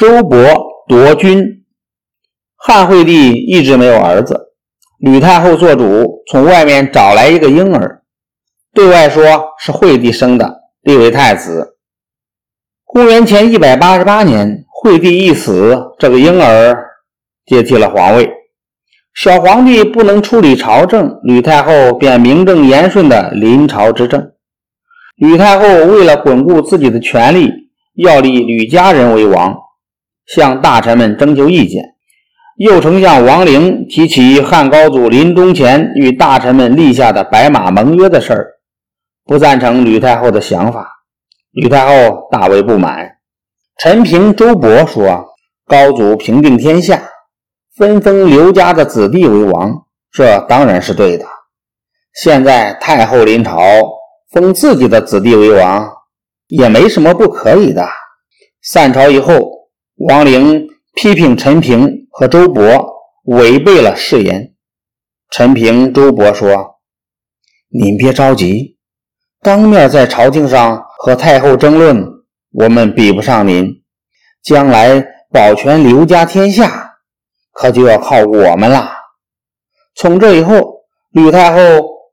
周勃夺军。汉惠帝一直没有儿子，吕太后做主，从外面找来一个婴儿，对外说是惠帝生的，立为太子。公元前一百八十八年，惠帝一死，这个婴儿接替了皇位。小皇帝不能处理朝政，吕太后便名正言顺的临朝执政。吕太后为了巩固自己的权力，要立吕家人为王，向大臣们征求意见。右丞相王陵提起汉高祖临终前与大臣们立下的白马盟约的事儿，不赞成吕太后的想法。吕太后大为不满。陈平、周勃说：“高祖平定天下，分封刘家的子弟为王，这当然是对的。现在太后临朝，封自己的子弟为王，也没什么不可以的。”散朝以后，王陵批评陈平。和周勃违背了誓言。陈平、周勃说：“您别着急，当面在朝廷上和太后争论，我们比不上您。将来保全刘家天下，可就要靠我们了。”从这以后，吕太后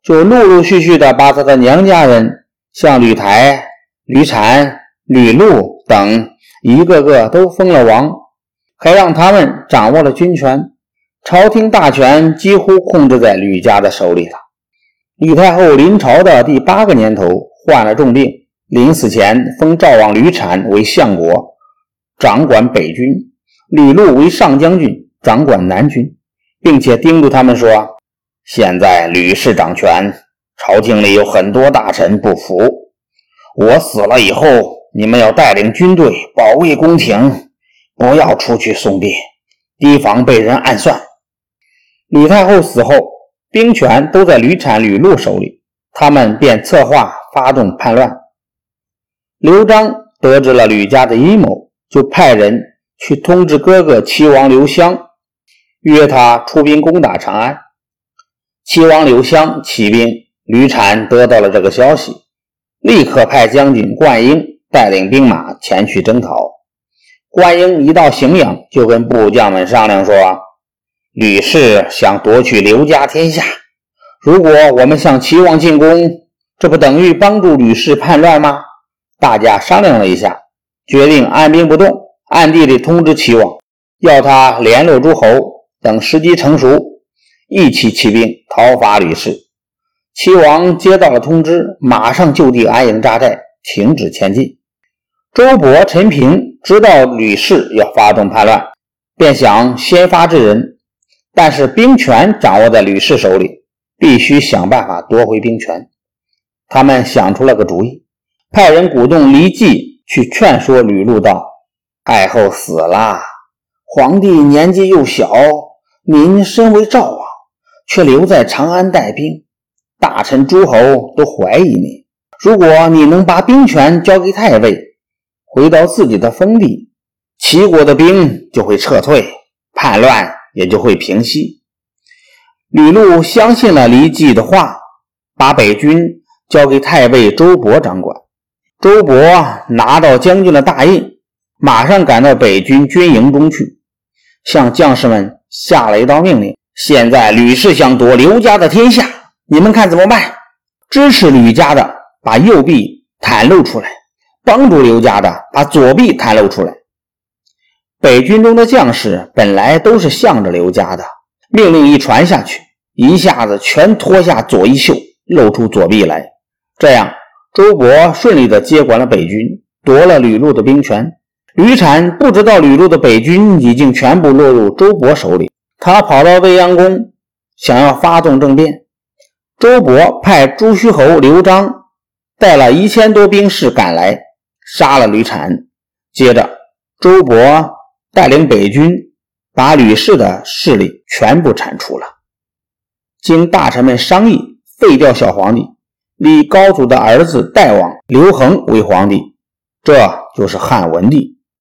就陆陆续续地把她的娘家人，像吕台、吕产、吕禄等，一个个都封了王。还让他们掌握了军权，朝廷大权几乎控制在吕家的手里了。吕太后临朝的第八个年头，患了重病，临死前封赵王吕产为相国，掌管北军；吕禄为上将军，掌管南军，并且叮嘱他们说：“现在吕氏掌权，朝廷里有很多大臣不服。我死了以后，你们要带领军队保卫宫廷。”不要出去送兵，提防被人暗算。李太后死后，兵权都在吕产、吕禄手里，他们便策划发动叛乱。刘璋得知了吕家的阴谋，就派人去通知哥哥齐王刘襄，约他出兵攻打长安。齐王刘襄起兵，吕产得到了这个消息，立刻派将军灌婴带领兵马前去征讨。关英一到荥阳，就跟部将们商量说：“吕氏想夺取刘家天下，如果我们向齐王进攻，这不等于帮助吕氏叛乱吗？”大家商量了一下，决定按兵不动，暗地里通知齐王，要他联络诸侯，等时机成熟，一起起兵讨伐吕氏。齐王接到了通知，马上就地安营扎寨，停止前进。周勃、陈平知道吕氏要发动叛乱，便想先发制人，但是兵权掌握在吕氏手里，必须想办法夺回兵权。他们想出了个主意，派人鼓动黎季去劝说吕禄道：“太后死了，皇帝年纪又小，您身为赵王，却留在长安带兵，大臣诸侯都怀疑你。如果你能把兵权交给太尉。”回到自己的封地，齐国的兵就会撤退，叛乱也就会平息。吕禄相信了李季的话，把北军交给太尉周勃掌管。周勃拿到将军的大印，马上赶到北军军营中去，向将士们下了一道命令：现在吕氏想夺刘家的天下，你们看怎么办？支持吕家的，把右臂袒露出来。帮助刘家的，把左臂袒露出来。北军中的将士本来都是向着刘家的，命令一传下去，一下子全脱下左衣袖，露出左臂来。这样，周勃顺利地接管了北军，夺了吕禄的兵权。吕产不知道吕禄的北军已经全部落入周勃手里，他跑到未央宫，想要发动政变。周勃派朱虚侯刘璋带了一千多兵士赶来。杀了吕产，接着周勃带领北军把吕氏的势力全部铲除了。经大臣们商议，废掉小皇帝，立高祖的儿子代王刘恒为皇帝，这就是汉文帝。